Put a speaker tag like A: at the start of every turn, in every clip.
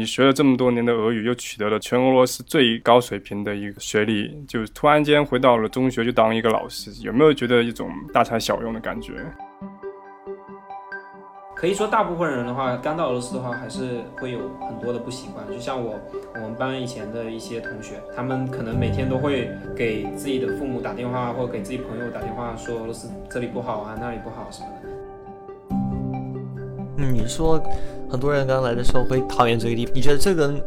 A: 你学了这么多年的俄语，又取得了全俄罗斯最高水平的一个学历，就突然间回到了中学，就当一个老师，有没有觉得一种大材小用的感觉？
B: 可以说，大部分人的话，刚到俄罗斯的话，还是会有很多的不习惯。就像我，我们班以前的一些同学，他们可能每天都会给自己的父母打电话，或者给自己朋友打电话，说俄罗斯这里不好啊，那里不好什么的。
C: 嗯，你说很多人刚来的时候会讨厌这个地方，你觉得这跟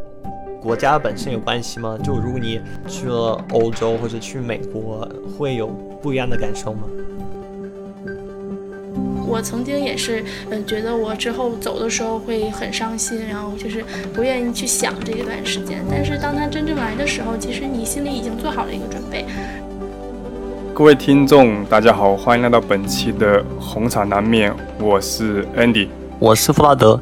C: 国家本身有关系吗？就如果你去了欧洲或者去美国，会有不一样的感受吗？
D: 我曾经也是，嗯，觉得我之后走的时候会很伤心，然后就是不愿意去想这一段时间。但是当他真正来的时候，其实你心里已经做好了一个准备。
A: 各位听众，大家好，欢迎来到本期的红场南面，我是 Andy，
C: 我是弗拉德。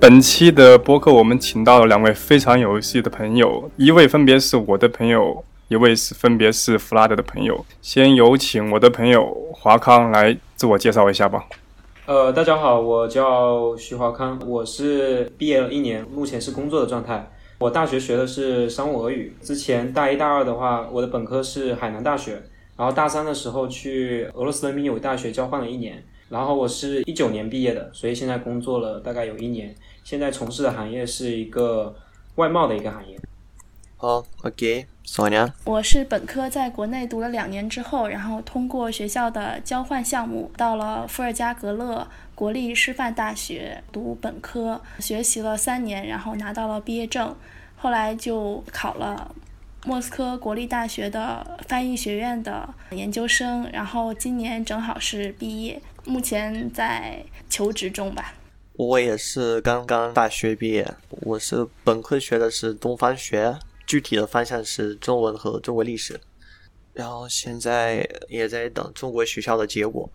A: 本期的播客我们请到了两位非常有戏的朋友，一位分别是我的朋友，一位是分别是弗拉德的朋友。先有请我的朋友华康来自我介绍一下吧。
B: 呃，大家好，我叫徐华康，我是毕业了一年，目前是工作的状态。我大学学的是商务俄语，之前大一、大二的话，我的本科是海南大学，然后大三的时候去俄罗斯人民友谊大学交换了一年，然后我是一九年毕业的，所以现在工作了大概有一年，现在从事的行业是一个外贸的一个行业。
C: 好，OK，索尼
D: 我是本科在国内读了两年之后，然后通过学校的交换项目，到了伏尔加格勒国立师范大学读本科，学习了三年，然后拿到了毕业证，后来就考了莫斯科国立大学的翻译学院的研究生，然后今年正好是毕业，目前在求职中吧。
C: 我也是刚刚大学毕业，我是本科学的是东方学。具体的方向是中文和中国历史，然后现在也在等中国学校的结果。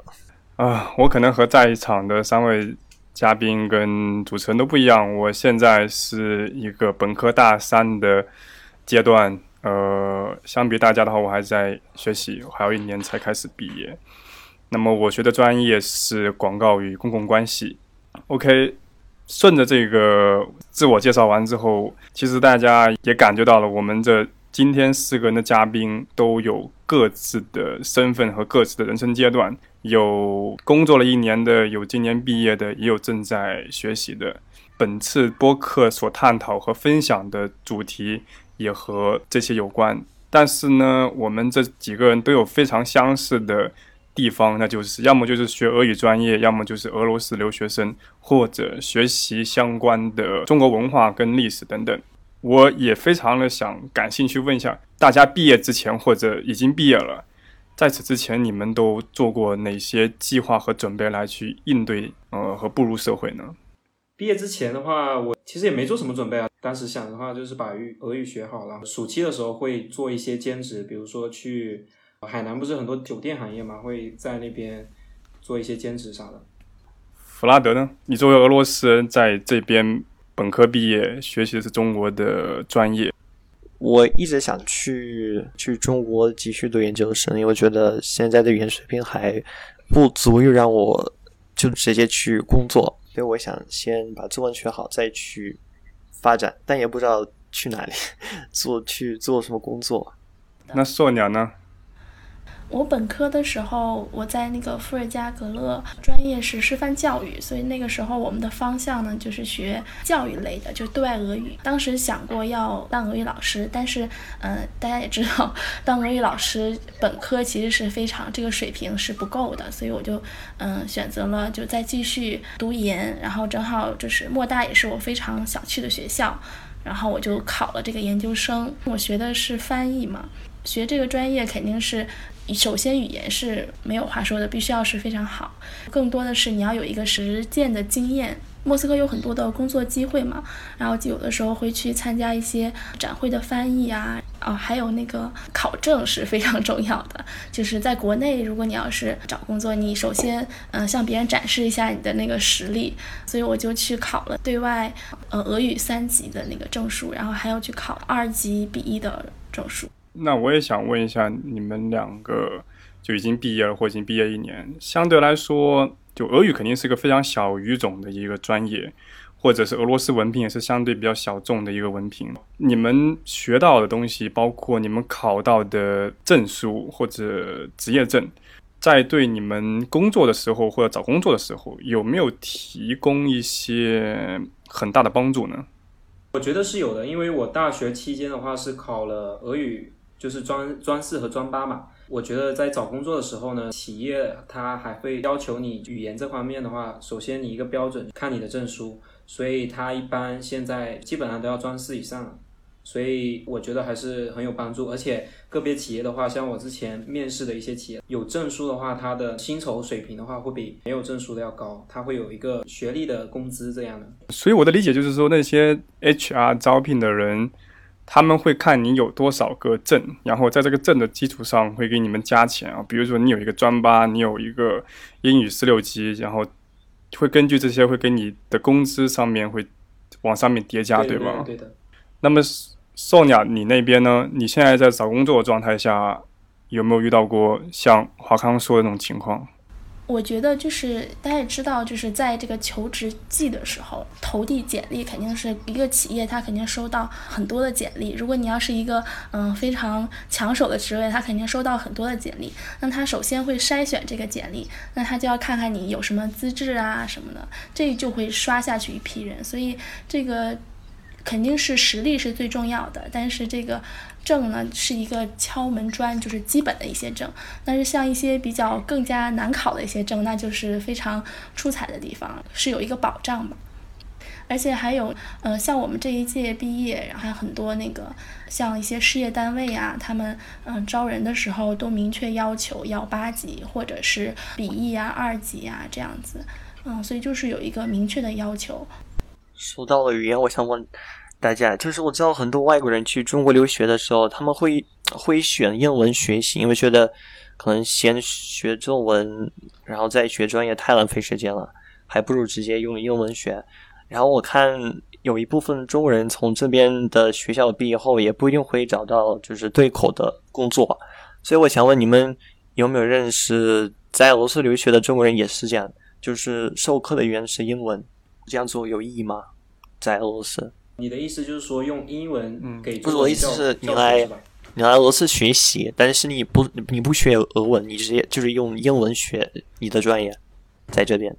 A: 啊，我可能和在场的三位嘉宾跟主持人都不一样，我现在是一个本科大三的阶段，呃，相比大家的话，我还在学习，还有一年才开始毕业。那么我学的专业是广告与公共关系。OK。顺着这个自我介绍完之后，其实大家也感觉到了，我们这今天四个人的嘉宾都有各自的身份和各自的人生阶段，有工作了一年的，有今年毕业的，也有正在学习的。本次播客所探讨和分享的主题也和这些有关，但是呢，我们这几个人都有非常相似的。地方，那就是要么就是学俄语专业，要么就是俄罗斯留学生，或者学习相关的中国文化跟历史等等。我也非常的想感兴趣问一下大家，毕业之前或者已经毕业了，在此之前你们都做过哪些计划和准备来去应对呃和步入社会呢？
B: 毕业之前的话，我其实也没做什么准备啊。当时想的话就是把语俄语学好了，暑期的时候会做一些兼职，比如说去。海南不是很多酒店行业嘛，会在那边做一些兼职啥的。
A: 弗拉德呢？你作为俄罗斯人，在这边本科毕业，学习的是中国的专业。
C: 我一直想去去中国继续读研究生，因为我觉得现在的语言水平还不足以让我就直接去工作，所以我想先把中文学好，再去发展。但也不知道去哪里 做，去做什么工作。
A: 那硕鸟呢？
D: 我本科的时候，我在那个伏尔加格勒，专业是师范教育，所以那个时候我们的方向呢就是学教育类的，就对外俄语。当时想过要当俄语老师，但是，嗯，大家也知道，当俄语老师本科其实是非常这个水平是不够的，所以我就，嗯，选择了就再继续读研，然后正好就是莫大也是我非常想去的学校，然后我就考了这个研究生。我学的是翻译嘛，学这个专业肯定是。首先，语言是没有话说的，必须要是非常好。更多的是你要有一个实践的经验。莫斯科有很多的工作机会嘛，然后就有的时候会去参加一些展会的翻译啊，哦，还有那个考证是非常重要的。就是在国内，如果你要是找工作，你首先嗯向别人展示一下你的那个实力。所以我就去考了对外呃俄语三级的那个证书，然后还要去考二级 B 一的证书。
A: 那我也想问一下，你们两个就已经毕业了，或已经毕业一年，相对来说，就俄语肯定是个非常小语种的一个专业。或者是俄罗斯文凭也是相对比较小众的一个文凭。你们学到的东西，包括你们考到的证书或者职业证，在对你们工作的时候或者找工作的时候，有没有提供一些很大的帮助呢？
B: 我觉得是有的，因为我大学期间的话是考了俄语，就是专专四和专八嘛。我觉得在找工作的时候呢，企业它还会要求你语言这方面的话，首先你一个标准看你的证书，所以它一般现在基本上都要专四以上，所以我觉得还是很有帮助。而且个别企业的话，像我之前面试的一些企业，有证书的话，它的薪酬水平的话会比没有证书的要高，它会有一个学历的工资这样的。
A: 所以我的理解就是说，那些 HR 招聘的人。他们会看你有多少个证，然后在这个证的基础上会给你们加钱啊。比如说你有一个专八，你有一个英语四六级，然后会根据这些会给你的工资上面会往上面叠加，
B: 对
A: 吧？
B: 对的。
A: 那么，Sonia，你那边呢？你现在在找工作的状态下，有没有遇到过像华康说的那种情况？
D: 我觉得就是大家也知道，就是在这个求职季的时候，投递简历肯定是一个企业，他肯定收到很多的简历。如果你要是一个嗯非常抢手的职位，他肯定收到很多的简历。那他首先会筛选这个简历，那他就要看看你有什么资质啊什么的，这就会刷下去一批人。所以这个肯定是实力是最重要的，但是这个。证呢是一个敲门砖，就是基本的一些证。但是像一些比较更加难考的一些证，那就是非常出彩的地方，是有一个保障吧。而且还有，呃，像我们这一届毕业，然后还有很多那个像一些事业单位啊，他们嗯招人的时候都明确要求要八级或者是笔译啊二级啊这样子，嗯，所以就是有一个明确的要求。
C: 说到了语言，我想问。大家就是我知道很多外国人去中国留学的时候，他们会会选英文学习，因为觉得可能先学中文，然后再学专业太浪费时间了，还不如直接用英文学。然后我看有一部分中国人从这边的学校毕业后，也不一定会找到就是对口的工作。所以我想问你们有没有认识在俄罗斯留学的中国人也是这样，就是授课的语言是英文，这样做有意义吗？在俄罗斯？
B: 你的意思就是说用英文给
C: 不是我的意思是你来你来俄罗斯学习，但是你不你不学俄文，你直接就是用英文学你的专业，在这边。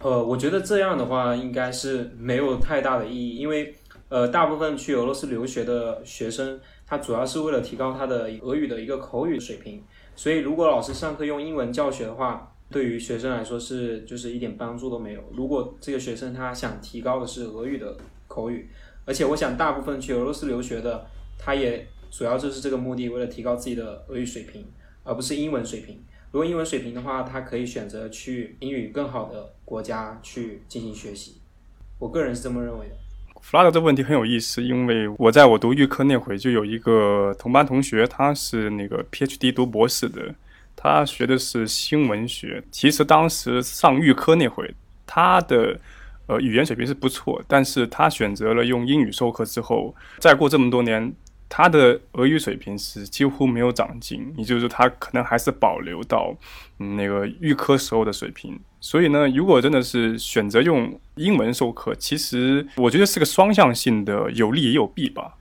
B: 呃，我觉得这样的话应该是没有太大的意义，因为呃，大部分去俄罗斯留学的学生，他主要是为了提高他的俄语的一个口语水平，所以如果老师上课用英文教学的话，对于学生来说是就是一点帮助都没有。如果这个学生他想提高的是俄语的。口语，而且我想大部分去俄罗斯留学的，他也主要就是这个目的，为了提高自己的俄语水平，而不是英文水平。如果英文水平的话，他可以选择去英语更好的国家去进行学习。我个人是这么认为的。
A: 弗拉德这个问题很有意思，因为我在我读预科那会就有一个同班同学，他是那个 PhD 读博士的，他学的是新闻学。其实当时上预科那会，他的。呃，语言水平是不错，但是他选择了用英语授课之后，再过这么多年，他的俄语水平是几乎没有长进，也就是说，他可能还是保留到那个预科时候的水平。所以呢，如果真的是选择用英文授课，其实我觉得是个双向性的，有利也有弊吧。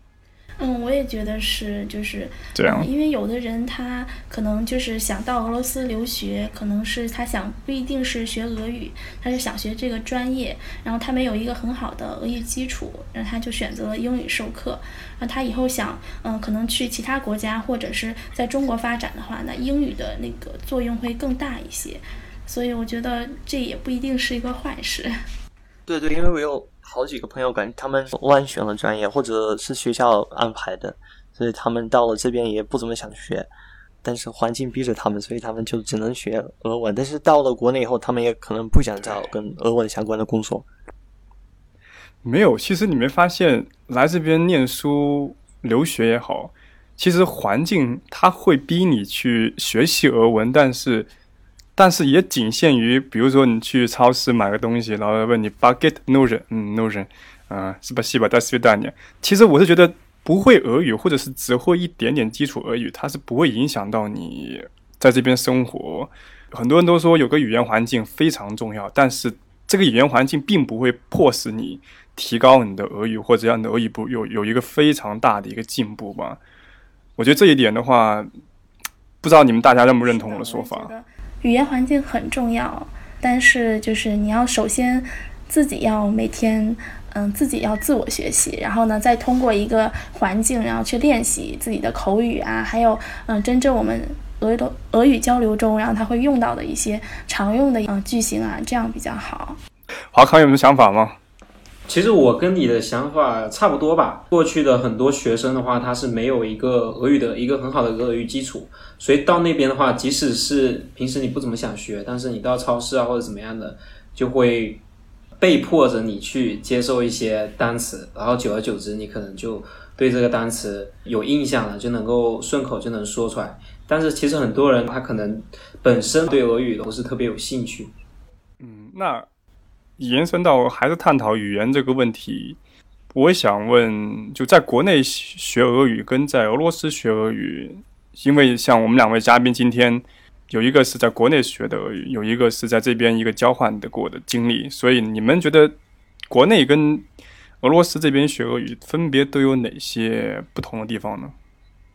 D: 嗯，我也觉得是，就是
A: 这样，
D: 因为有的人他可能就是想到俄罗斯留学，可能是他想不一定是学俄语，他是想学这个专业，然后他没有一个很好的俄语基础，然后他就选择了英语授课。然后他以后想，嗯，可能去其他国家或者是在中国发展的话，那英语的那个作用会更大一些。所以我觉得这也不一定是一个坏事。
C: 对对，因为我有。好几个朋友感觉他们乱选了专业，或者是学校安排的，所以他们到了这边也不怎么想学，但是环境逼着他们，所以他们就只能学俄文。但是到了国内以后，他们也可能不想找跟俄文相关的工作。
A: 没有，其实你没发现来这边念书、留学也好，其实环境它会逼你去学习俄文，但是。但是也仅限于，比如说你去超市买个东西，然后问你 “baget no 人”，嗯，no 人，啊，是吧？西吧，在斯维达尼。其实我是觉得不会俄语，或者是只会一点点基础俄语，它是不会影响到你在这边生活。很多人都说有个语言环境非常重要，但是。这个语言环境并不会迫使你提高你的俄语，或者让你的俄语不有有一个非常大的一个进步吧。我觉得这一点的话，不知道你们大家认不认同我的说法？
D: 语言环境很重要，但是就是你要首先自己要每天。嗯，自己要自我学习，然后呢，再通过一个环境，然后去练习自己的口语啊，还有嗯，真正我们俄语俄语交流中，然后他会用到的一些常用的嗯句型啊，这样比较好。
A: 华康有什么想法吗？
B: 其实我跟你的想法差不多吧。过去的很多学生的话，他是没有一个俄语的一个很好的俄语基础，所以到那边的话，即使是平时你不怎么想学，但是你到超市啊或者怎么样的，就会。被迫着你去接受一些单词，然后久而久之，你可能就对这个单词有印象了，就能够顺口就能说出来。但是其实很多人他可能本身对俄语都不是特别有兴趣。
A: 嗯，那延伸到还是探讨语言这个问题，我想问，就在国内学俄语跟在俄罗斯学俄语，因为像我们两位嘉宾今天。有一个是在国内学的俄语，有一个是在这边一个交换的过的经历，所以你们觉得国内跟俄罗斯这边学俄语分别都有哪些不同的地方呢？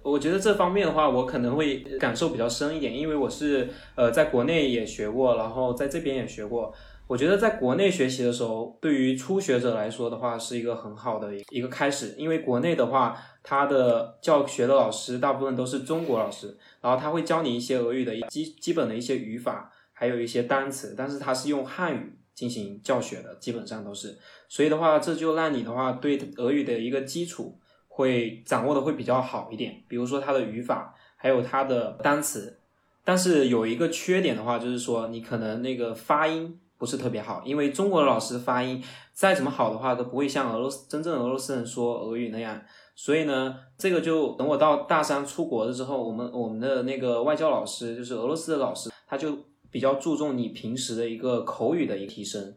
B: 我觉得这方面的话，我可能会感受比较深一点，因为我是呃在国内也学过，然后在这边也学过。我觉得在国内学习的时候，对于初学者来说的话，是一个很好的一个开始，因为国内的话，他的教学的老师大部分都是中国老师，然后他会教你一些俄语的基基本的一些语法，还有一些单词，但是他是用汉语进行教学的，基本上都是，所以的话，这就让你的话对俄语的一个基础会掌握的会比较好一点，比如说它的语法，还有它的单词，但是有一个缺点的话，就是说你可能那个发音。不是特别好，因为中国的老师发音再怎么好的话，都不会像俄罗斯真正俄罗斯人说俄语那样。所以呢，这个就等我到大三出国了之后，我们我们的那个外教老师，就是俄罗斯的老师，他就比较注重你平时的一个口语的一个提升，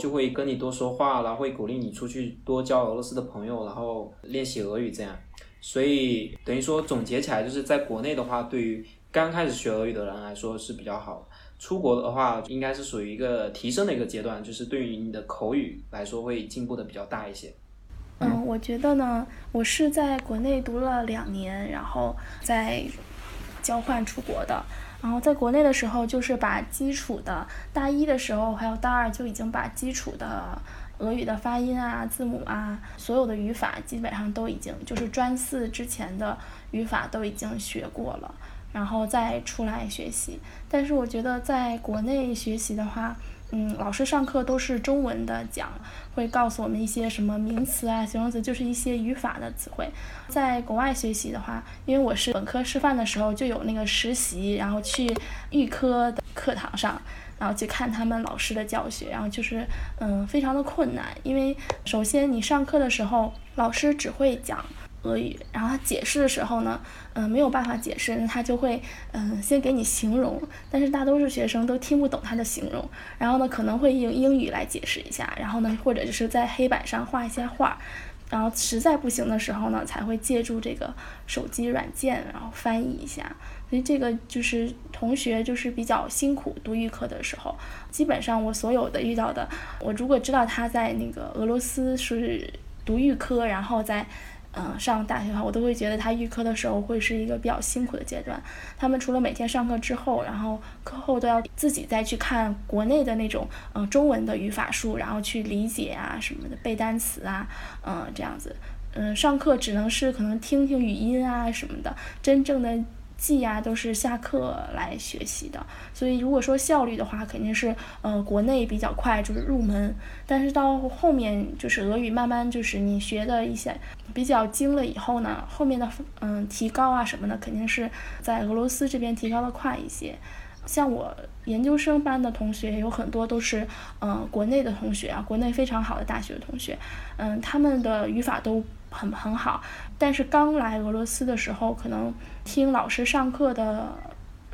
B: 就会跟你多说话，然后会鼓励你出去多交俄罗斯的朋友，然后练习俄语这样。所以等于说总结起来，就是在国内的话，对于刚开始学俄语的人来说是比较好。出国的话，应该是属于一个提升的一个阶段，就是对于你的口语来说会进步的比较大一些。
D: 嗯，我觉得呢，我是在国内读了两年，然后在交换出国的。然后在国内的时候，就是把基础的大一的时候，还有大二就已经把基础的俄语的发音啊、字母啊、所有的语法基本上都已经，就是专四之前的语法都已经学过了。然后再出来学习，但是我觉得在国内学习的话，嗯，老师上课都是中文的讲，会告诉我们一些什么名词啊、形容词，就是一些语法的词汇。在国外学习的话，因为我是本科师范的时候就有那个实习，然后去预科的课堂上，然后去看他们老师的教学，然后就是嗯，非常的困难，因为首先你上课的时候，老师只会讲。俄语，然后他解释的时候呢，嗯，没有办法解释，他就会嗯先给你形容，但是大多数学生都听不懂他的形容，然后呢可能会用英语来解释一下，然后呢或者就是在黑板上画一些画，然后实在不行的时候呢才会借助这个手机软件然后翻译一下，所以这个就是同学就是比较辛苦读预科的时候，基本上我所有的遇到的，我如果知道他在那个俄罗斯是读预科，然后在。嗯，上大学的话，我都会觉得他预科的时候会是一个比较辛苦的阶段。他们除了每天上课之后，然后课后都要自己再去看国内的那种嗯中文的语法书，然后去理解啊什么的，背单词啊，嗯这样子。嗯，上课只能是可能听听语音啊什么的，真正的。记啊，都是下课来学习的，所以如果说效率的话，肯定是呃国内比较快，就是入门。但是到后面就是俄语慢慢就是你学的一些比较精了以后呢，后面的嗯提高啊什么的，肯定是在俄罗斯这边提高的快一些。像我研究生班的同学有很多都是嗯国内的同学啊，国内非常好的大学的同学，嗯他们的语法都很很好，但是刚来俄罗斯的时候可能。听老师上课的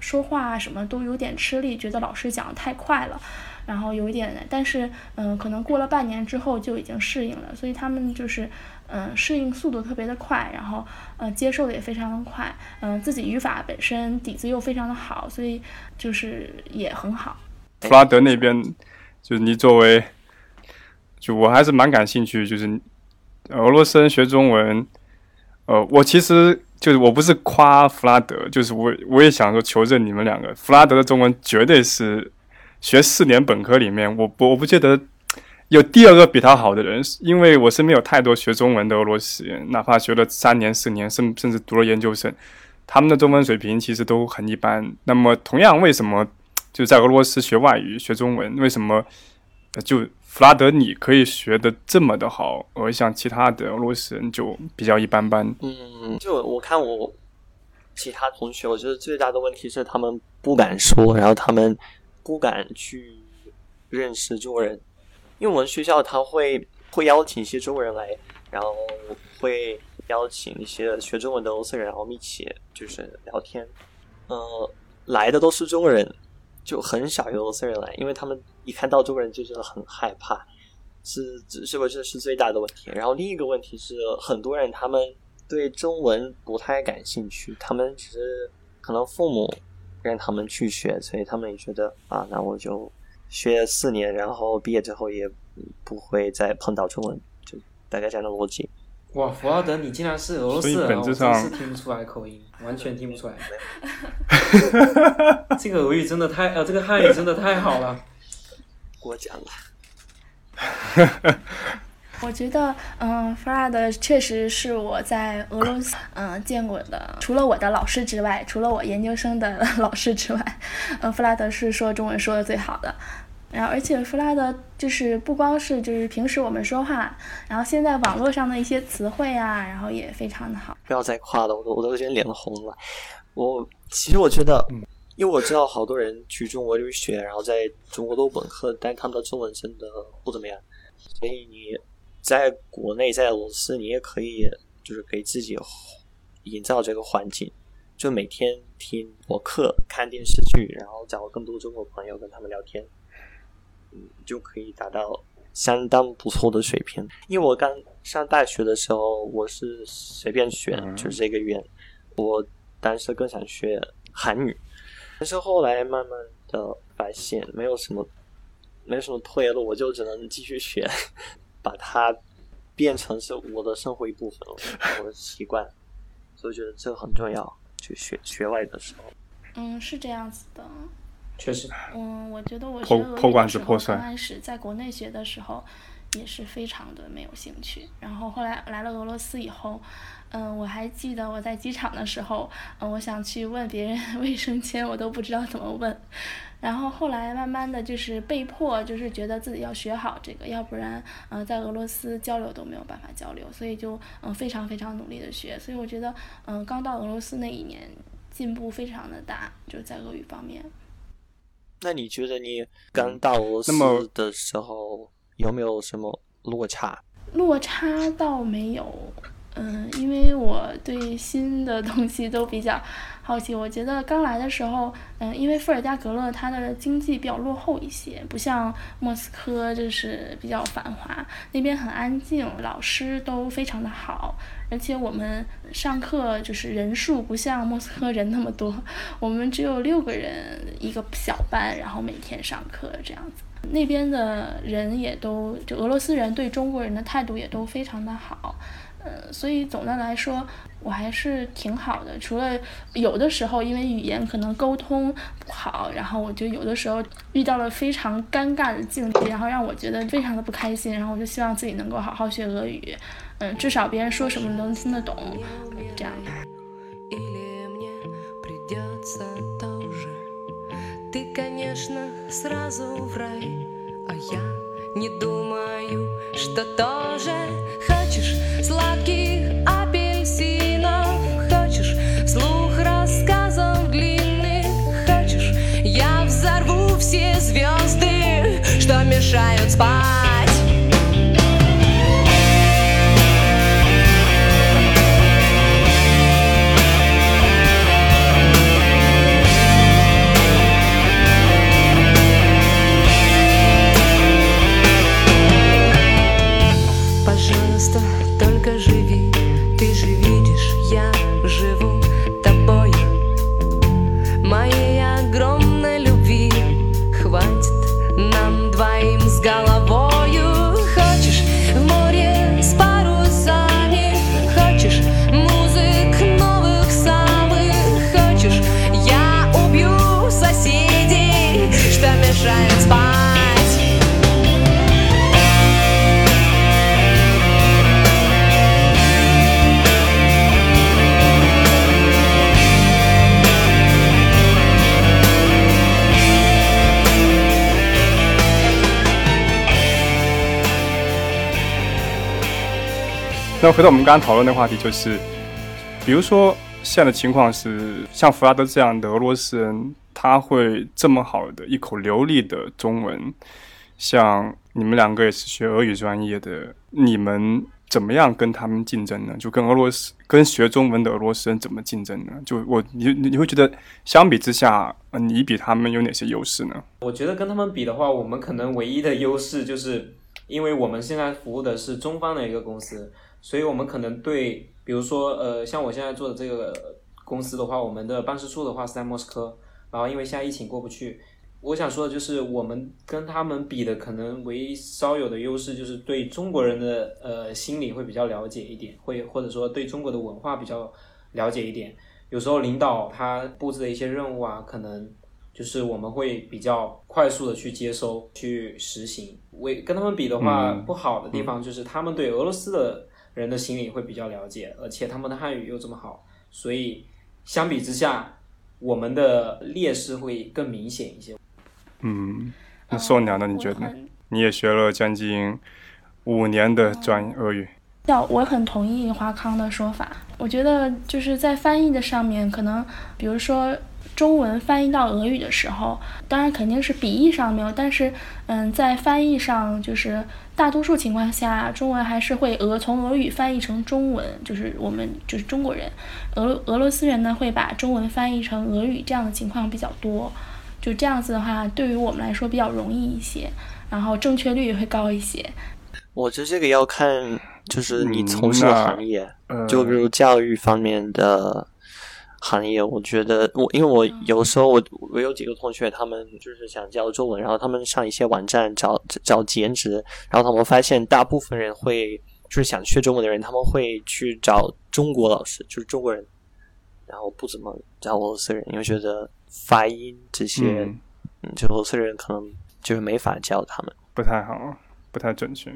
D: 说话，什么都有点吃力，觉得老师讲的太快了，然后有一点，但是嗯，可能过了半年之后就已经适应了，所以他们就是嗯，适应速度特别的快，然后嗯，接受的也非常的快，嗯，自己语法本身底子又非常的好，所以就是也很好。
A: 弗拉德那边就是你作为，就我还是蛮感兴趣，就是俄罗斯人学中文，呃，我其实就是我不是夸弗拉德，就是我我也想说求证你们两个，弗拉德的中文绝对是学四年本科里面，我我不觉得有第二个比他好的人，是因为我身边有太多学中文的俄罗斯人，哪怕学了三年四年，甚甚至读了研究生。他们的中文水平其实都很一般。那么，同样，为什么就在俄罗斯学外语、学中文，为什么就弗拉德你可以学的这么的好，而像其他的俄罗斯人就比较一般般？
C: 嗯，就我看我其他同学，我觉得最大的问题是他们不敢说，然后他们不敢去认识中国人，因为我们学校他会会邀请一些中国人来，然后会。邀请一些学中文的俄罗斯人，然后我们一起就是聊天。呃，来的都是中国人，就很少有俄罗斯人来，因为他们一看到中国人就觉得很害怕，是是不是是最大的问题？然后另一个问题是，很多人他们对中文不太感兴趣，他们只是可能父母让他们去学，所以他们也觉得啊，那我就学四年，然后毕业之后也不会再碰到中文，就大概这样的逻辑。
B: 哇，弗拉德，你竟然是俄罗斯人，我真是听不出来口音，完全听不出来。这个俄语真的太，呃，这个汉语真的太好了，
C: 过奖了。
D: 我觉得，嗯，弗拉德确实是我在俄罗斯，嗯，见过的，除了我的老师之外，除了我研究生的 老师之外，嗯，弗拉德是说中文说的最好的。然后，而且弗拉德就是不光是就是平时我们说话，然后现在网络上的一些词汇啊，然后也非常的好。
C: 不要再夸了，我都我都觉得脸红了。我其实我觉得，因为我知道好多人去中国留学，然后在中国读本科，但他们的中文真的不怎么样。所以你在国内在俄罗斯，你也可以就是给自己营造这个环境，就每天听博客、看电视剧，然后找更多中国朋友跟他们聊天。嗯就可以达到相当不错的水平。因为我刚上大学的时候，我是随便选，就是这个语言。我当时更想学韩语，但是后来慢慢的发现没有什么，没什么退路，我就只能继续学，把它变成是我的生活一部分了，我的习惯。所以我觉得这个很重要，去学学外语的时候。
D: 嗯，是这样子的。
B: 确实，
D: 嗯，我觉得我学俄语的时候，刚开始在国内学的时候，也是非常的没有兴趣。然后后来来了俄罗斯以后，嗯，我还记得我在机场的时候，嗯，我想去问别人卫生间，我都不知道怎么问。然后后来慢慢的就是被迫，就是觉得自己要学好这个，要不然，嗯，在俄罗斯交流都没有办法交流，所以就嗯非常非常努力的学。所以我觉得，嗯，刚到俄罗斯那一年进步非常的大，就是在俄语方面。
C: 那你觉得你刚到俄罗斯的时候有没有什么落差？
D: 落差倒没有，嗯，因为我对新的东西都比较好奇。我觉得刚来的时候，嗯，因为伏尔加格勒它的经济比较落后一些，不像莫斯科就是比较繁华，那边很安静，老师都非常的好。而且我们上课就是人数不像莫斯科人那么多，我们只有六个人一个小班，然后每天上课这样子。那边的人也都就俄罗斯人对中国人的态度也都非常的好，呃，所以总的来说我还是挺好的。除了有的时候因为语言可能沟通不好，然后我就有的时候遇到了非常尴尬的境地，然后让我觉得非常的不开心，然后我就希望自己能够好好学俄语。嗯，至少别人说什么能听得懂，这样
E: 的。Ты, конечно, сразу в рай, а я не думаю, что тоже хочешь сладких объятий.
A: 那回到我们刚刚讨论的话题，就是比如说现在的情况是，像弗拉德这样的俄罗斯人，他会这么好的一口流利的中文，像你们两个也是学俄语专业的，你们。怎么样跟他们竞争呢？就跟俄罗斯、跟学中文的俄罗斯人怎么竞争呢？就我你你会觉得相比之下，你比他们有哪些优势呢？
B: 我觉得跟他们比的话，我们可能唯一的优势就是，因为我们现在服务的是中方的一个公司，所以我们可能对，比如说呃，像我现在做的这个公司的话，我们的办事处的话是在莫斯科，然后因为现在疫情过不去。我想说的就是，我们跟他们比的，可能唯一稍有的优势就是对中国人的呃心理会比较了解一点，会或者说对中国的文化比较了解一点。有时候领导他布置的一些任务啊，可能就是我们会比较快速的去接收、去实行。为跟他们比的话，不好的地方就是他们对俄罗斯的人的心理会比较了解，而且他们的汉语又这么好，所以相比之下，我们的劣势会更明显一些。
A: 嗯，那宋娘呢？你觉得呢？你也学了将近五年的专俄语。
D: 要我很同意华康的说法。我觉得就是在翻译的上面，可能比如说中文翻译到俄语的时候，当然肯定是笔译上没有，但是嗯，在翻译上就是大多数情况下，中文还是会俄从俄语翻译成中文，就是我们就是中国人，俄俄罗斯人呢会把中文翻译成俄语，这样的情况比较多。就这样子的话，对于我们来说比较容易一些，然后正确率也会高一些。
C: 我觉得这个要看，就是你从事的行业，嗯就比如教育方面的行业。我觉得我，因为我有时候我我有几个同学，他们就是想教中文，然后他们上一些网站找找兼职，然后他们发现大部分人会就是想学中文的人，他们会去找中国老师，就是中国人，然后不怎么找俄罗斯人，因为觉得。发音这些，嗯，就俄罗斯人可能就是没法教他们，
A: 不太好，不太准确。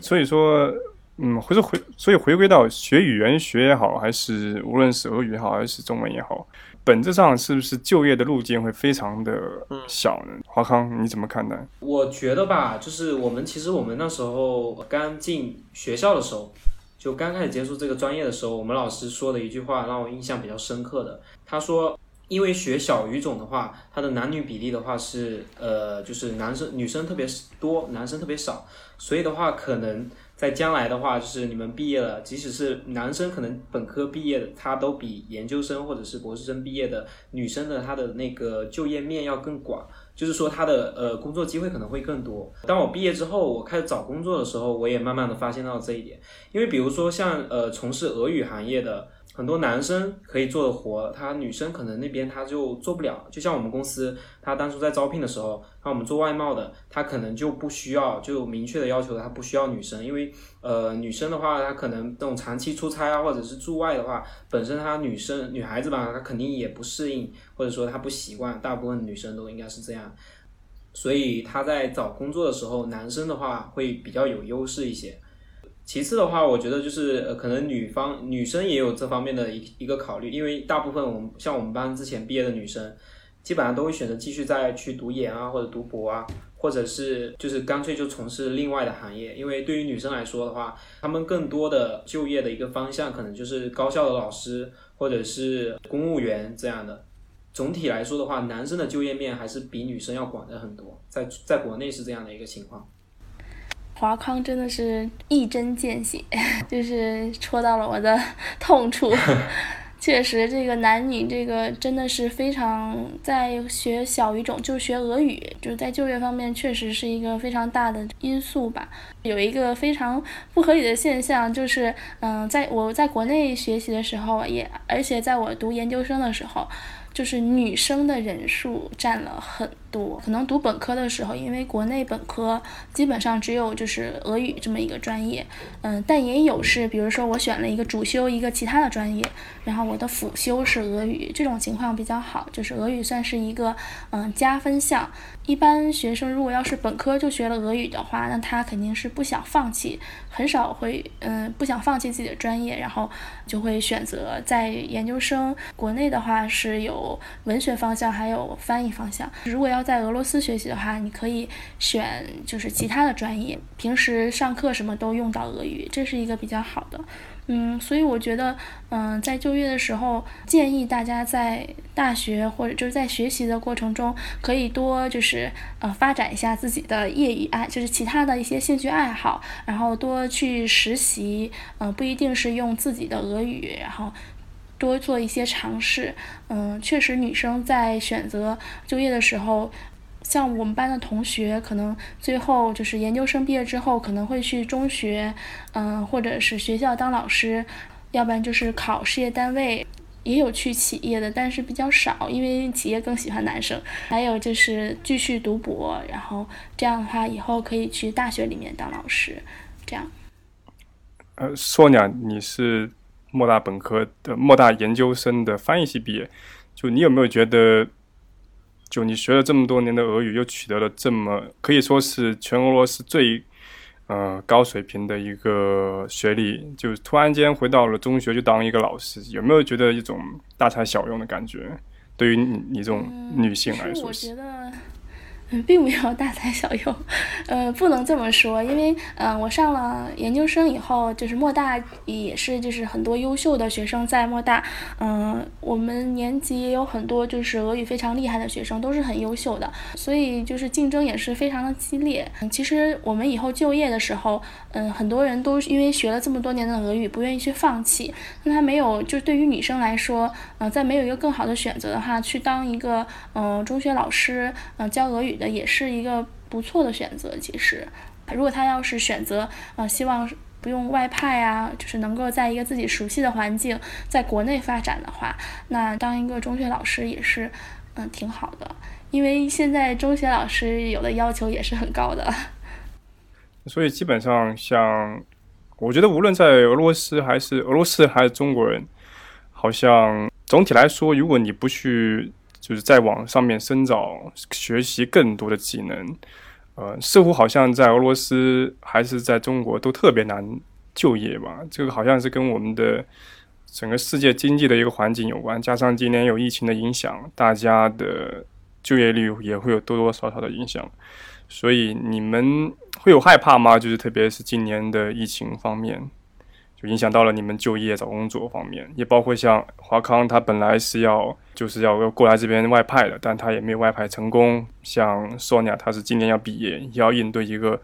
A: 所以说，嗯，或者回，所以回归到学语言学也好，还是无论是俄语也好，还是中文也好，本质上是不是就业的路径会非常的小呢？华康你怎么看待？
B: 我觉得吧，就是我们其实我们那时候刚进学校的时候，就刚开始接触这个专业的时候，我们老师说的一句话让我印象比较深刻的，他说。因为学小语种的话，它的男女比例的话是，呃，就是男生女生特别多，男生特别少，所以的话，可能在将来的话，就是你们毕业了，即使是男生可能本科毕业的，他都比研究生或者是博士生毕业的女生的他的那个就业面要更广，就是说他的呃工作机会可能会更多。当我毕业之后，我开始找工作的时候，我也慢慢的发现到这一点，因为比如说像呃从事俄语行业的。很多男生可以做的活，他女生可能那边他就做不了。就像我们公司，他当初在招聘的时候，让我们做外贸的，他可能就不需要，就明确的要求他不需要女生，因为呃女生的话，她可能这种长期出差啊，或者是驻外的话，本身她女生女孩子吧，她肯定也不适应，或者说她不习惯，大部分女生都应该是这样。所以她在找工作的时候，男生的话会比较有优势一些。其次的话，我觉得就是呃，可能女方女生也有这方面的一一个考虑，因为大部分我们像我们班之前毕业的女生，基本上都会选择继续再去读研啊，或者读博啊，或者是就是干脆就从事另外的行业。因为对于女生来说的话，她们更多的就业的一个方向可能就是高校的老师或者是公务员这样的。总体来说的话，男生的就业面还是比女生要广的很多，在在国内是这样的一个情况。
D: 华康真的是一针见血，就是戳到了我的痛处。确实，这个男女这个真的是非常在学小语种，就学俄语，就是在就业方面确实是一个非常大的因素吧。有一个非常不合理的现象，就是嗯，在我在国内学习的时候，也而且在我读研究生的时候，就是女生的人数占了很。多可能读本科的时候，因为国内本科基本上只有就是俄语这么一个专业，嗯，但也有是，比如说我选了一个主修一个其他的专业，然后我的辅修是俄语，这种情况比较好，就是俄语算是一个嗯加分项。一般学生如果要是本科就学了俄语的话，那他肯定是不想放弃，很少会嗯不想放弃自己的专业，然后就会选择在研究生。国内的话是有有文学方向，还有翻译方向。如果要在俄罗斯学习的话，你可以选就是其他的专业，平时上课什么都用到俄语，这是一个比较好的。嗯，所以我觉得，嗯，在就业的时候，建议大家在大学或者就是在学习的过程中，可以多就是呃发展一下自己的业余爱，就是其他的一些兴趣爱好，然后多去实习，嗯，不一定是用自己的俄语，然后多做一些尝试。嗯，确实，女生在选择就业的时候。像我们班的同学，可能最后就是研究生毕业之后，可能会去中学，嗯，或者是学校当老师，要不然就是考事业单位，也有去企业的，但是比较少，因为企业更喜欢男生。还有就是继续读博，然后这样的话，以后可以去大学里面当老师，这样。
A: 呃，硕娘，你是莫大本科的莫大研究生的翻译系毕业，就你有没有觉得？就你学了这么多年的俄语，又取得了这么可以说是全俄罗斯最呃高水平的一个学历，就突然间回到了中学就当一个老师，有没有觉得一种大材小用的感觉？对于你你这种女性来说，
D: 我觉得。并没有大材小用，呃，不能这么说，因为，呃，我上了研究生以后，就是莫大也是就是很多优秀的学生在莫大，嗯，我们年级也有很多就是俄语非常厉害的学生，都是很优秀的，所以就是竞争也是非常的激烈。其实我们以后就业的时候，嗯，很多人都因为学了这么多年的俄语，不愿意去放弃。那他没有，就对于女生来说，呃，在没有一个更好的选择的话，去当一个嗯中学老师，嗯，教俄语。也是一个不错的选择。其实，如果他要是选择，呃，希望不用外派啊，就是能够在一个自己熟悉的环境，在国内发展的话，那当一个中学老师也是，嗯，挺好的。因为现在中学老师有的要求也是很高的。
A: 所以基本上，像我觉得，无论在俄罗斯还是俄罗斯还是中国人，好像总体来说，如果你不去。就是在网上面深造学习更多的技能，呃，似乎好像在俄罗斯还是在中国都特别难就业吧。这个好像是跟我们的整个世界经济的一个环境有关，加上今年有疫情的影响，大家的就业率也会有多多少少的影响。所以你们会有害怕吗？就是特别是今年的疫情方面。就影响到了你们就业找工作方面，也包括像华康，他本来是要就是要过来这边外派的，但他也没有外派成功。像 Sonia，他是今年要毕业，要应对一个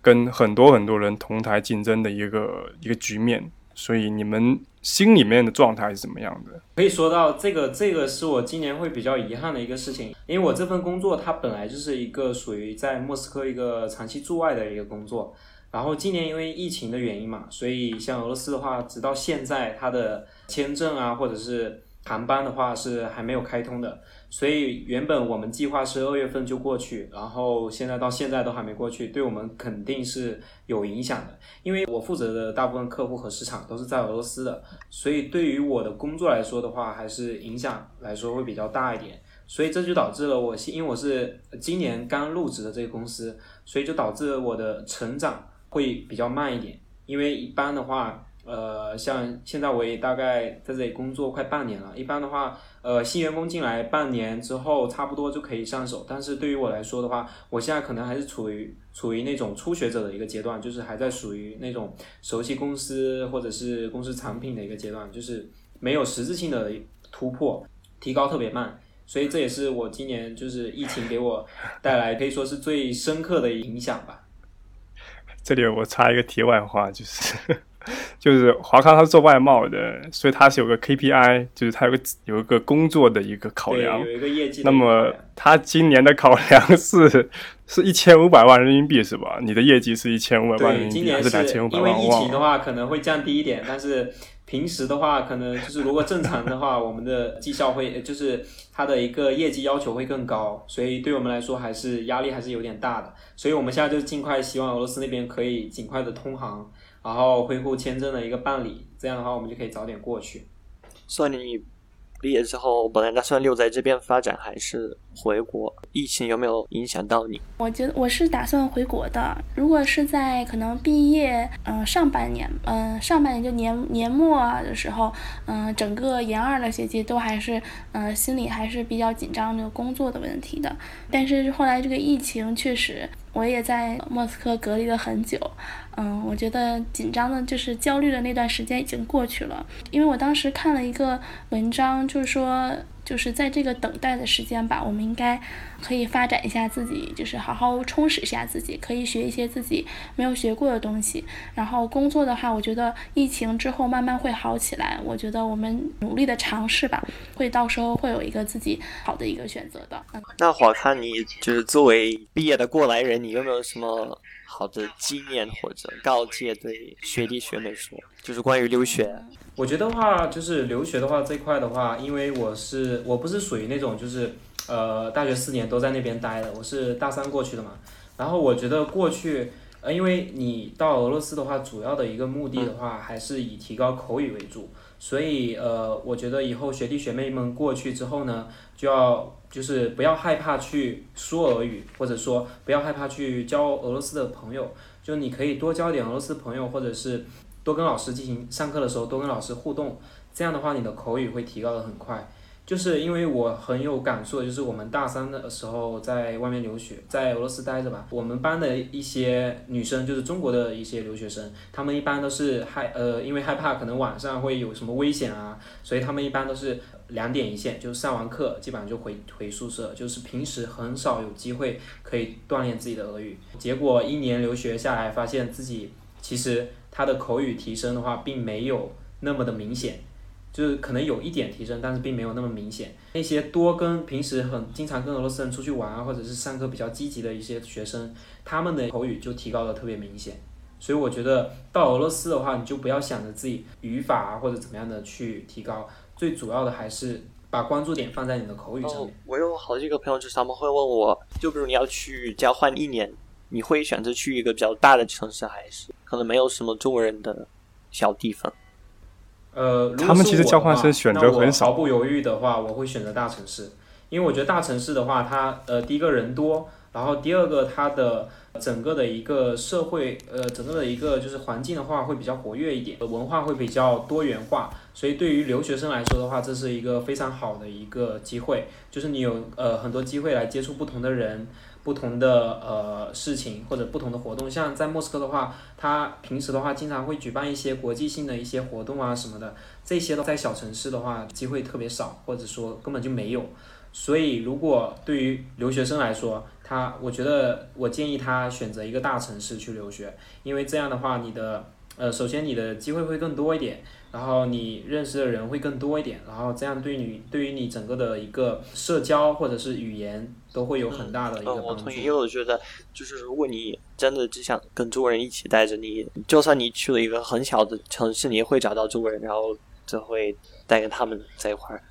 A: 跟很多很多人同台竞争的一个一个局面。所以你们心里面的状态是怎么样的？
B: 可以说到这个，这个是我今年会比较遗憾的一个事情，因为我这份工作它本来就是一个属于在莫斯科一个长期驻外的一个工作。然后今年因为疫情的原因嘛，所以像俄罗斯的话，直到现在它的签证啊，或者是航班的话是还没有开通的。所以原本我们计划是二月份就过去，然后现在到现在都还没过去，对我们肯定是有影响的。因为我负责的大部分客户和市场都是在俄罗斯的，所以对于我的工作来说的话，还是影响来说会比较大一点。所以这就导致了我，因为我是今年刚入职的这个公司，所以就导致我的成长。会比较慢一点，因为一般的话，呃，像现在我也大概在这里工作快半年了。一般的话，呃，新员工进来半年之后，差不多就可以上手。但是对于我来说的话，我现在可能还是处于处于那种初学者的一个阶段，就是还在属于那种熟悉公司或者是公司产品的一个阶段，就是没有实质性的突破，提高特别慢。所以这也是我今年就是疫情给我带来可以说是最深刻的影响吧。
A: 这里我插一个题外话，就是 就是华康他是做外贸的，所以他是有个 KPI，就是他有个有一个工作的一个考量，
B: 有一个业绩。
A: 那么他今年的考量是 是一千五百万人民币，是吧？你的业绩是一千五百万人民币还是两千五百万？
B: 因为疫情的话可能会降低一点，但是。平时的话，可能就是如果正常的话，我们的绩效会 就是它的一个业绩要求会更高，所以对我们来说还是压力还是有点大的。所以我们现在就尽快希望俄罗斯那边可以尽快的通航，然后恢复签证的一个办理，这样的话我们就可以早点过去。
C: 算你毕业之后本来打算留在这边发展，还是回国？疫情有没有影响到你？
D: 我觉得我是打算回国的。如果是在可能毕业，嗯，上半年，嗯，上半年就年年末的时候，嗯，整个研二的学期都还是，嗯，心里还是比较紧张这个工作的问题的。但是后来这个疫情确实，我也在莫斯科隔离了很久。嗯，我觉得紧张的，就是焦虑的那段时间已经过去了。因为我当时看了一个文章，就是说，就是在这个等待的时间吧，我们应该可以发展一下自己，就是好好充实一下自己，可以学一些自己没有学过的东西。然后工作的话，我觉得疫情之后慢慢会好起来。我觉得我们努力的尝试吧，会到时候会有一个自己好的一个选择的。嗯，
C: 那华看你就是作为毕业的过来人，你有没有什么？好的经验或者告诫对学弟学妹说，就是关于留学。
B: 我觉得话就是留学的话这块的话，因为我是我不是属于那种就是呃大学四年都在那边待的，我是大三过去的嘛。然后我觉得过去呃，因为你到俄罗斯的话，主要的一个目的的话还是以提高口语为主，所以呃，我觉得以后学弟学妹们过去之后呢，就要。就是不要害怕去说俄语，或者说不要害怕去交俄罗斯的朋友。就你可以多交点俄罗斯朋友，或者是多跟老师进行上课的时候多跟老师互动，这样的话你的口语会提高的很快。就是因为我很有感触，就是我们大三的时候在外面留学，在俄罗斯待着吧。我们班的一些女生，就是中国的一些留学生，她们一般都是害呃，因为害怕可能晚上会有什么危险啊，所以她们一般都是两点一线，就上完课基本上就回回宿舍，就是平时很少有机会可以锻炼自己的俄语。结果一年留学下来，发现自己其实他的口语提升的话，并没有那么的明显。就是可能有一点提升，但是并没有那么明显。那些多跟平时很经常跟俄罗斯人出去玩啊，或者是上课比较积极的一些学生，他们的口语就提高的特别明显。所以我觉得到俄罗斯的话，你就不要想着自己语法啊或者怎么样的去提高，最主要的还是把关注点放在你的口语上面。
C: 我有好几个朋友，就是他们会问我，就比如你要去交换一年，你会选择去一个比较大的城市，还是可能没有什么中国人的小地方？
B: 呃，
A: 他们其实交换生选择很少。
B: 毫不犹豫的话，我会选择大城市，因为我觉得大城市的话，它呃第一个人多，然后第二个它的整个的一个社会呃整个的一个就是环境的话会比较活跃一点，文化会比较多元化，所以对于留学生来说的话，这是一个非常好的一个机会，就是你有呃很多机会来接触不同的人。不同的呃事情或者不同的活动，像在莫斯科的话，他平时的话经常会举办一些国际性的一些活动啊什么的，这些都在小城市的话机会特别少，或者说根本就没有。所以如果对于留学生来说，他我觉得我建议他选择一个大城市去留学，因为这样的话你的呃首先你的机会会更多一点。然后你认识的人会更多一点，然后这样对你对于你整个的一个社交或者是语言都会有很大的一个帮助。
C: 我同意，因为我觉得就是如果你真的只想跟中国人一起待着，你就算你去了一个很小的城市，你也会找到中国人，然后就会带跟他们在一块儿。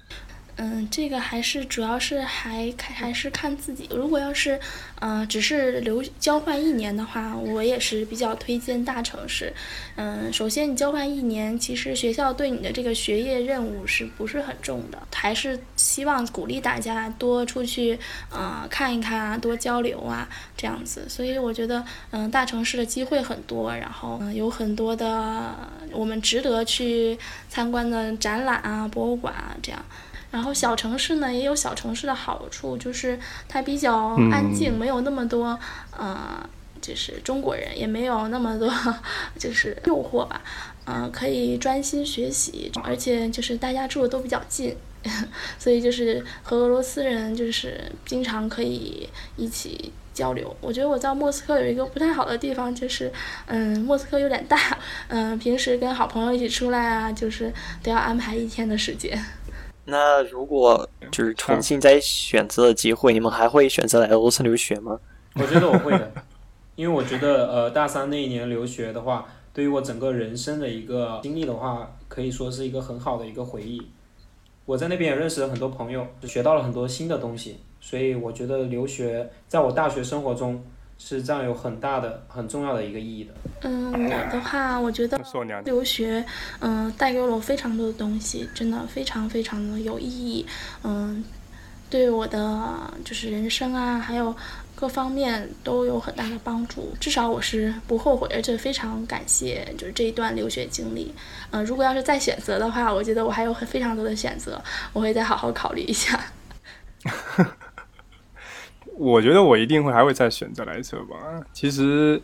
D: 嗯，这个还是主要是还看还是看自己。如果要是，嗯，只是留交换一年的话，我也是比较推荐大城市。嗯，首先你交换一年，其实学校对你的这个学业任务是不是很重的？还是希望鼓励大家多出去，嗯，看一看啊，多交流啊，这样子。所以我觉得，嗯，大城市的机会很多，然后嗯，有很多的我们值得去参观的展览啊、博物馆啊，这样。然后小城市呢也有小城市的好处，就是它比较安静，没有那么多呃，就是中国人，也没有那么多就是诱惑吧，嗯，可以专心学习，而且就是大家住的都比较近，所以就是和俄罗斯人就是经常可以一起交流。我觉得我在莫斯科有一个不太好的地方，就是嗯，莫斯科有点大，嗯，平时跟好朋友一起出来啊，就是都要安排一天的时间。
C: 那如果就是重新再选择的机会，你们还会选择来俄罗斯留学吗？
B: 我觉得我会的，因为我觉得呃大三那一年留学的话，对于我整个人生的一个经历的话，可以说是一个很好的一个回忆。我在那边也认识了很多朋友，学到了很多新的东西，所以我觉得留学在我大学生活中是占有很大的、很重要的一个意义的。
D: 嗯，我的话，我觉得留学，嗯，带给了我非常多的东西，真的非常非常的有意义。嗯，对我的就是人生啊，还有各方面都有很大的帮助。至少我是不后悔，而且非常感谢就是这一段留学经历。嗯，如果要是再选择的话，我觉得我还有很非常多的选择，我会再好好考虑一下。
A: 我觉得我一定会还会再选择来这吧。其实，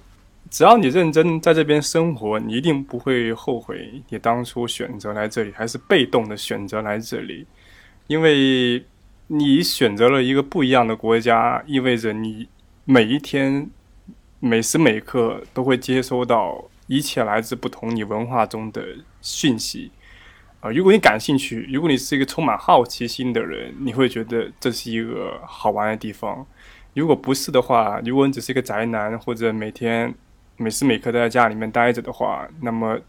A: 只要你认真在这边生活，你一定不会后悔你当初选择来这里，还是被动的选择来这里。因为你选择了一个不一样的国家，意味着你每一天、每时每刻都会接收到一切来自不同你文化中的讯息。啊，如果你感兴趣，如果你是一个充满好奇心的人，你会觉得这是一个好玩的地方。如果不是的话，如果你只是一个宅男，或者每天每时每刻都在家里面待着的话，那么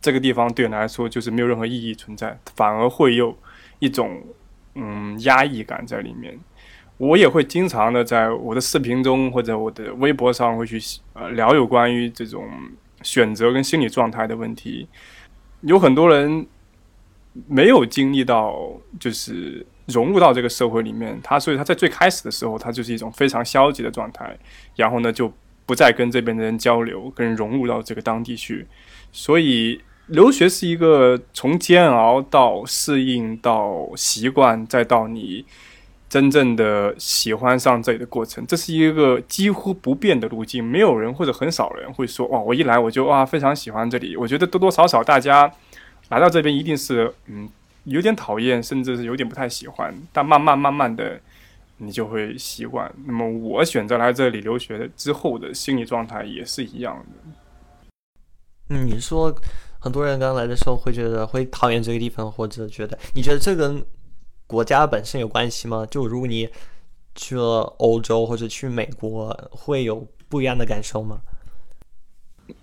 A: 这个地方对你来说就是没有任何意义存在，反而会有一种嗯压抑感在里面。我也会经常的在我的视频中或者我的微博上会去呃聊有关于这种选择跟心理状态的问题。有很多人没有经历到就是。融入到这个社会里面，他所以他在最开始的时候，他就是一种非常消极的状态，然后呢就不再跟这边的人交流，跟融入到这个当地去。所以留学是一个从煎熬到适应到习惯，再到你真正的喜欢上这里的过程，这是一个几乎不变的路径。没有人或者很少人会说哇，我一来我就哇非常喜欢这里。我觉得多多少少大家来到这边一定是嗯。有点讨厌，甚至是有点不太喜欢，但慢慢慢慢的，你就会习惯。那么我选择来这里留学之后的心理状态也是一样的。
C: 嗯，你说很多人刚来的时候会觉得会讨厌这个地方，或者觉得你觉得这跟国家本身有关系吗？就如果你去了欧洲或者去美国，会有不一样的感受吗？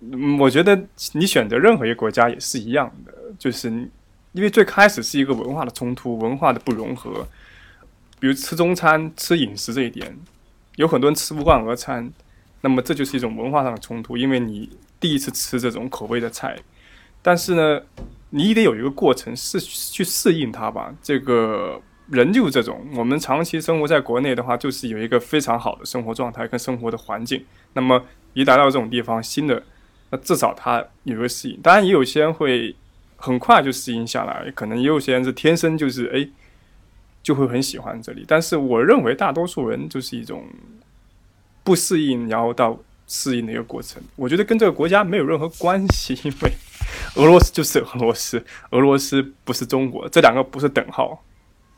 A: 嗯，我觉得你选择任何一个国家也是一样的，就是。因为最开始是一个文化的冲突，文化的不融合。比如吃中餐、吃饮食这一点，有很多人吃不惯俄餐，那么这就是一种文化上的冲突。因为你第一次吃这种口味的菜，但是呢，你得有一个过程，是去适应它吧。这个人就是这种，我们长期生活在国内的话，就是有一个非常好的生活状态跟生活的环境。那么一来到这种地方，新的，那至少他有个适应。当然，也有些人会。很快就适应下来，可能也有些人是天生就是哎，就会很喜欢这里。但是我认为大多数人就是一种不适应，然后到适应的一个过程。我觉得跟这个国家没有任何关系，因为俄罗斯就是俄罗斯，俄罗斯不是中国，这两个不是等号。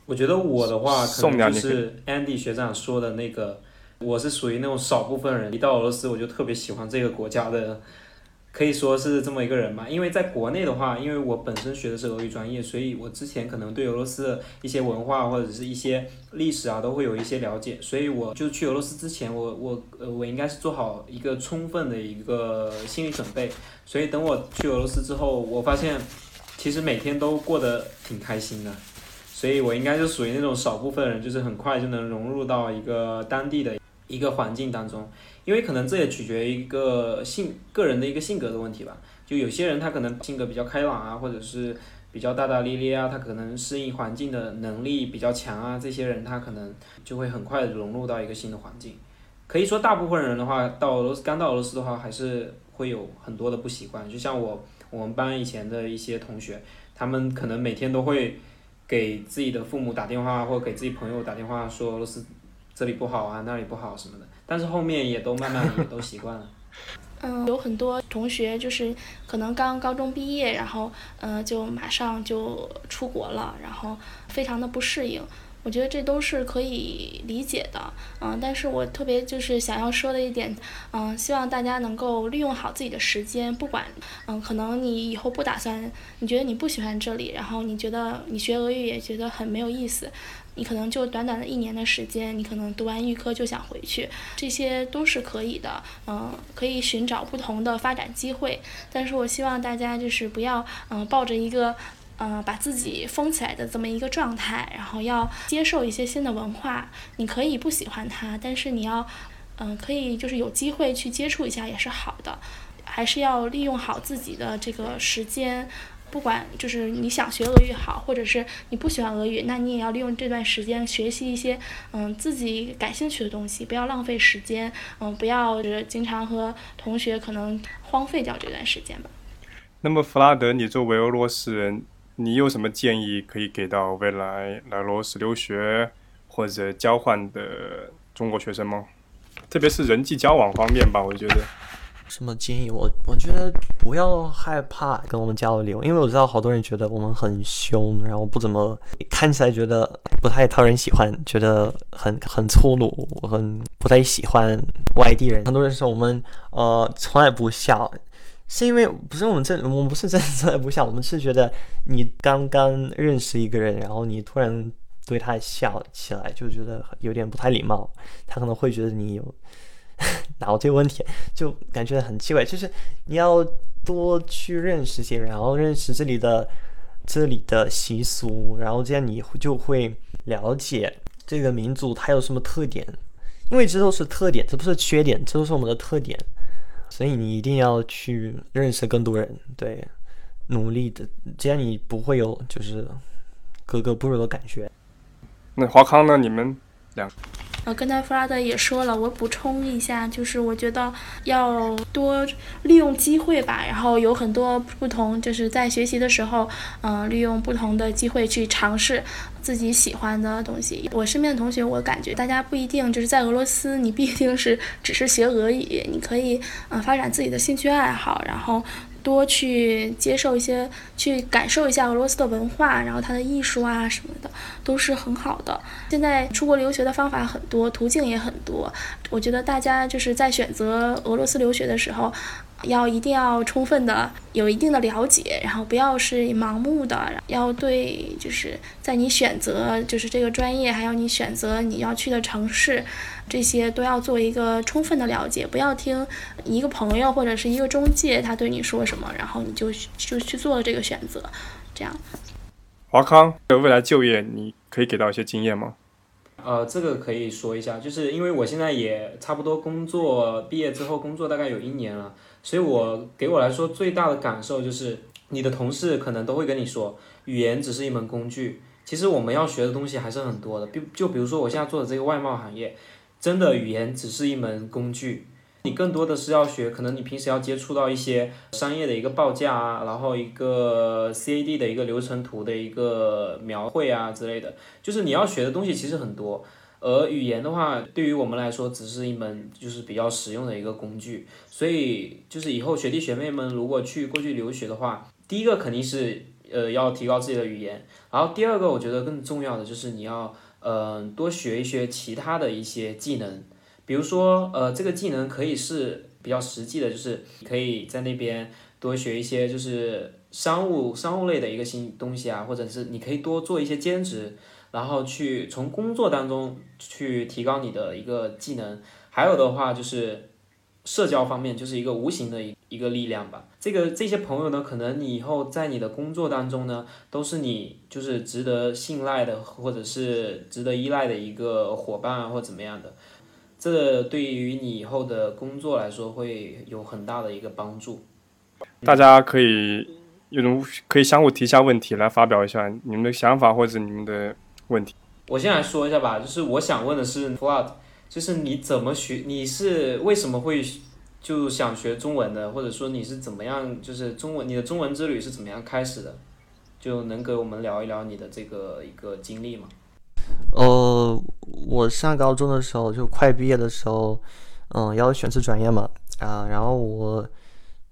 B: 我觉得我的话可能就是 Andy 学长说的那个，我是属于那种少部分人，一到俄罗斯我就特别喜欢这个国家的。可以说是这么一个人嘛，因为在国内的话，因为我本身学的是俄语专业，所以我之前可能对俄罗斯的一些文化或者是一些历史啊，都会有一些了解。所以我就去俄罗斯之前，我我呃我应该是做好一个充分的一个心理准备。所以等我去俄罗斯之后，我发现其实每天都过得挺开心的。所以我应该是属于那种少部分人，就是很快就能融入到一个当地的一个环境当中。因为可能这也取决于一个性个人的一个性格的问题吧。就有些人他可能性格比较开朗啊，或者是比较大大咧咧啊，他可能适应环境的能力比较强啊。这些人他可能就会很快融入到一个新的环境。可以说大部分人的话，到俄罗斯刚到俄罗斯的话，还是会有很多的不习惯。就像我我们班以前的一些同学，他们可能每天都会给自己的父母打电话，或者给自己朋友打电话说俄罗斯这里不好啊，那里不好什么的。但是后面也都慢慢也都习惯了。
D: 嗯，有很多同学就是可能刚高中毕业，然后嗯就马上就出国了，然后非常的不适应。我觉得这都是可以理解的，嗯，但是我特别就是想要说的一点，嗯，希望大家能够利用好自己的时间，不管，嗯，可能你以后不打算，你觉得你不喜欢这里，然后你觉得你学俄语也觉得很没有意思。你可能就短短的一年的时间，你可能读完预科就想回去，这些都是可以的，嗯，可以寻找不同的发展机会。但是我希望大家就是不要，嗯，抱着一个，嗯，把自己封起来的这么一个状态，然后要接受一些新的文化。你可以不喜欢它，但是你要，嗯，可以就是有机会去接触一下也是好的，还是要利用好自己的这个时间。不管就是你想学俄语好，或者是你不喜欢俄语，那你也要利用这段时间学习一些嗯自己感兴趣的东西，不要浪费时间，嗯，不要就是经常和同学可能荒废掉这段时间吧。
A: 那么弗拉德，你作为俄罗斯人，你有什么建议可以给到未来来俄罗斯留学或者交换的中国学生吗？特别是人际交往方面吧，我觉得。
C: 什么建议？我我觉得不要害怕跟我们交流，因为我知道好多人觉得我们很凶，然后不怎么看起来觉得不太讨人喜欢，觉得很很粗鲁，很不太喜欢外地人。很多人说我们呃从来不笑，是因为不是我们这我们不是真的从来不笑，我们是觉得你刚刚认识一个人，然后你突然对他笑起来，就觉得有点不太礼貌，他可能会觉得你有。脑子有问题，就感觉很奇怪。就是你要多去认识些人，然后认识这里的这里的习俗，然后这样你就会了解这个民族它有什么特点。因为这都是特点，这不是缺点，这都是我们的特点。所以你一定要去认识更多人，对，努力的，这样你不会有就是格格不入的感觉。
A: 那华康呢？你们两？
D: 呃，刚才弗拉德也说了，我补充一下，就是我觉得要多利用机会吧，然后有很多不同，就是在学习的时候，嗯，利用不同的机会去尝试自己喜欢的东西。我身边的同学，我感觉大家不一定就是在俄罗斯，你必定是只是学俄语，你可以嗯发展自己的兴趣爱好，然后。多去接受一些，去感受一下俄罗斯的文化，然后它的艺术啊什么的，都是很好的。现在出国留学的方法很多，途径也很多。我觉得大家就是在选择俄罗斯留学的时候。要一定要充分的有一定的了解，然后不要是盲目的，要对就是在你选择就是这个专业，还有你选择你要去的城市，这些都要做一个充分的了解，不要听一个朋友或者是一个中介他对你说什么，然后你就就去做了这个选择，这样。
A: 华康的未来就业，你可以给到一些经验吗？
B: 呃，这个可以说一下，就是因为我现在也差不多工作毕业之后工作大概有一年了。所以，我给我来说最大的感受就是，你的同事可能都会跟你说，语言只是一门工具。其实我们要学的东西还是很多的。比就比如说我现在做的这个外贸行业，真的语言只是一门工具。你更多的是要学，可能你平时要接触到一些商业的一个报价啊，然后一个 CAD 的一个流程图的一个描绘啊之类的。就是你要学的东西其实很多。而语言的话，对于我们来说，只是一门就是比较实用的一个工具。所以，就是以后学弟学妹们如果去过去留学的话，第一个肯定是呃要提高自己的语言，然后第二个我觉得更重要的就是你要呃多学一学其他的一些技能，比如说呃这个技能可以是比较实际的，就是可以在那边多学一些就是商务商务类的一个新东西啊，或者是你可以多做一些兼职。然后去从工作当中去提高你的一个技能，还有的话就是社交方面，就是一个无形的一一个力量吧。这个这些朋友呢，可能你以后在你的工作当中呢，都是你就是值得信赖的，或者是值得依赖的一个伙伴啊，或怎么样的。这对于你以后的工作来说会有很大的一个帮助。
A: 大家可以有种可以相互提一下问题，来发表一下你们的想法或者你们的。问题，
B: 我先来说一下吧，就是我想问的是 f l o d 就是你怎么学？你是为什么会就想学中文的？或者说你是怎么样？就是中文，你的中文之旅是怎么样开始的？就能给我们聊一聊你的这个一个经历吗？
C: 呃，我上高中的时候，就快毕业的时候，嗯，要选择专业嘛，啊，然后我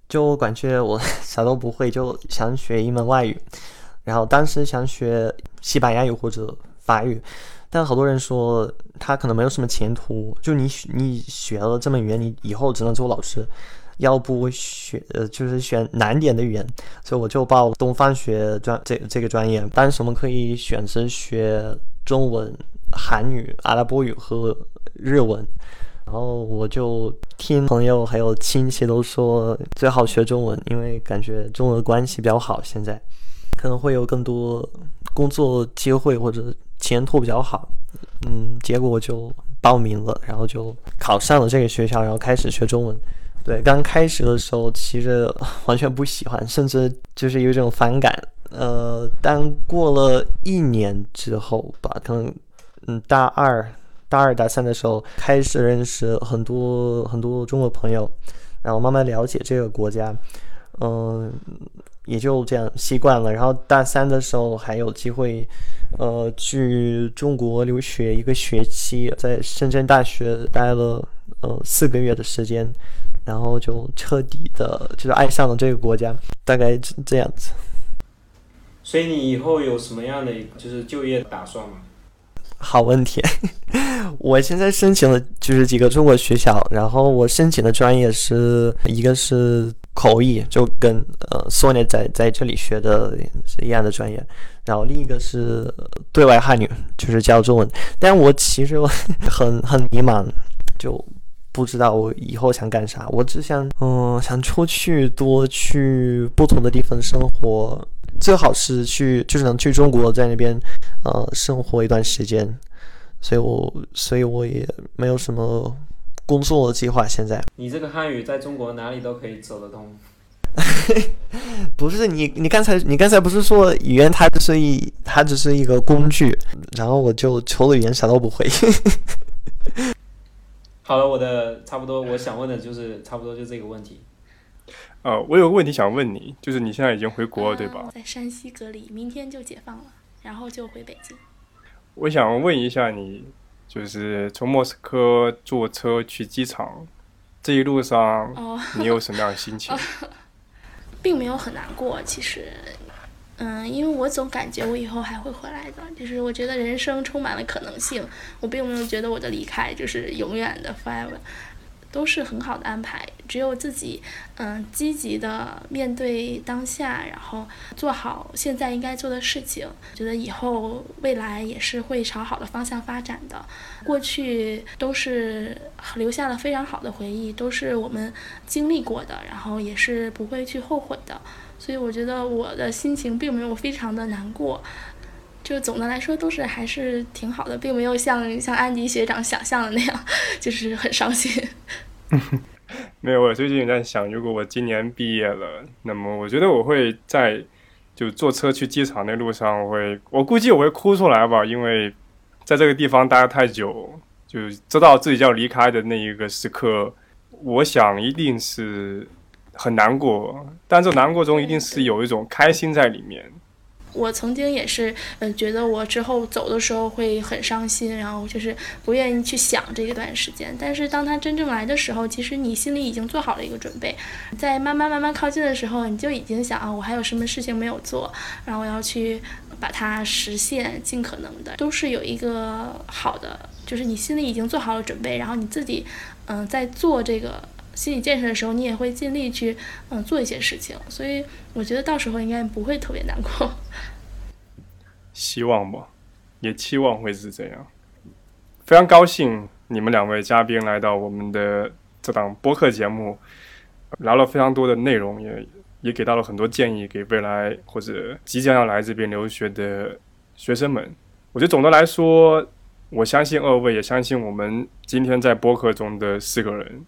C: 就感觉我 啥都不会，就想学一门外语。然后当时想学西班牙语或者法语，但好多人说他可能没有什么前途。就你你学了这门语言，你以后只能做老师。要不学呃就是选难点的语言，所以我就报东方学专这这个专业。当时我们可以选择学中文、韩语、阿拉伯语和日文。然后我就听朋友还有亲戚都说最好学中文，因为感觉中俄关系比较好，现在。可能会有更多工作机会或者前途比较好，嗯，结果我就报名了，然后就考上了这个学校，然后开始学中文。对，刚开始的时候其实完全不喜欢，甚至就是有一种反感。呃，但过了一年之后吧，可能嗯大二、大二、大三的时候开始认识很多很多中国朋友，然后慢慢了解这个国家，嗯，也就这样习惯了。然后大三的时候还有机会，呃，去中国留学一个学期，在深圳大学待了呃四个月的时间。然后就彻底的，就是爱上了这个国家，大概这这样子。
B: 所以你以后有什么样的就是就业打算吗？
C: 好问题，我现在申请了就是几个中国学校，然后我申请的专业是一个是口译，就跟呃索尼在在这里学的是一样的专业，然后另一个是对外汉语，就是教中文。但我其实我很很迷茫，就。不知道我以后想干啥，我只想，嗯，想出去多去不同的地方生活，最好是去，就是能去中国，在那边，呃，生活一段时间。所以我，所以我也没有什么工作的计划。现在，
B: 你这个汉语在中国哪里都可以走得通。
C: 不是你，你刚才，你刚才不是说语言它只是一，它只是一个工具，然后我就除了语言啥都不会。
B: 好了，我的差不多，我想问的就是差不多就这个问题。
A: 呃，我有个问题想问你，就是你现在已经回国了，对吧？
D: 在山西隔离，明天就解放了，然后就回北京。
A: 我想问一下你，就是从莫斯科坐车去机场这一路上，你有什么样的心情？
D: 并没有很难过，其实。嗯，因为我总感觉我以后还会回来的，就是我觉得人生充满了可能性，我并没有觉得我的离开就是永远的 forever，都是很好的安排。只有自己，嗯，积极的面对当下，然后做好现在应该做的事情，觉得以后未来也是会朝好的方向发展的。过去都是留下了非常好的回忆，都是我们经历过的，然后也是不会去后悔的。所以我觉得我的心情并没有非常的难过，就总的来说都是还是挺好的，并没有像像安迪学长想象的那样，就是很伤心。
A: 没有，我最近也在想，如果我今年毕业了，那么我觉得我会在就坐车去机场那路上，我会我估计我会哭出来吧，因为在这个地方待太久，就知道自己要离开的那一个时刻，我想一定是。很难过，但这难过中一定是有一种开心在里面。
D: 我曾经也是，嗯，觉得我之后走的时候会很伤心，然后就是不愿意去想这一段时间。但是当他真正来的时候，其实你心里已经做好了一个准备，在慢慢慢慢靠近的时候，你就已经想啊，我还有什么事情没有做，然后我要去把它实现，尽可能的都是有一个好的，就是你心里已经做好了准备，然后你自己，嗯，在做这个。心理建设的时候，你也会尽力去嗯做一些事情，所以我觉得到时候应该不会特别难过。
A: 希望吧，也期望会是这样。非常高兴你们两位嘉宾来到我们的这档播客节目，聊了非常多的内容，也也给到了很多建议给未来或者即将要来这边留学的学生们。我觉得总的来说，我相信二位，也相信我们今天在播客中的四个人。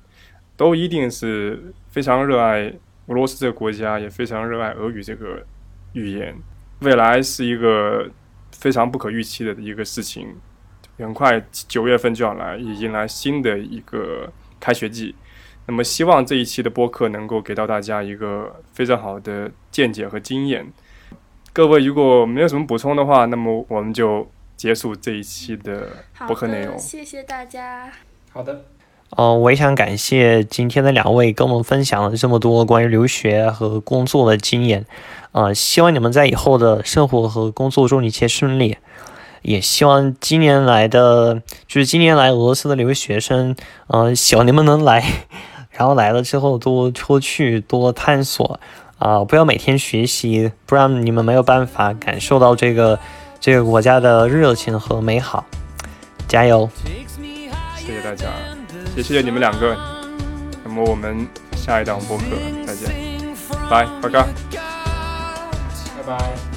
A: 都一定是非常热爱俄罗斯这个国家，也非常热爱俄语这个语言。未来是一个非常不可预期的一个事情，很快九月份就要来，也迎来新的一个开学季。那么，希望这一期的播客能够给到大家一个非常好的见解和经验。各位如果没有什么补充的话，那么我们就结束这一期的播客内容。
D: 谢谢大家。
B: 好的。
C: 哦，我也想感谢今天的两位跟我们分享了这么多关于留学和工作的经验。呃，希望你们在以后的生活和工作中一切顺利。也希望今年来的，就是今年来俄罗斯的留学生，呃，希望你们能来，然后来了之后多出去多探索，啊，不要每天学习，不然你们没有办法感受到这个这个国家的热情和美好。加油！
A: 谢谢大家。也谢谢你们两个，那么我们下一档播客再见，拜，拜哥，
B: 拜拜。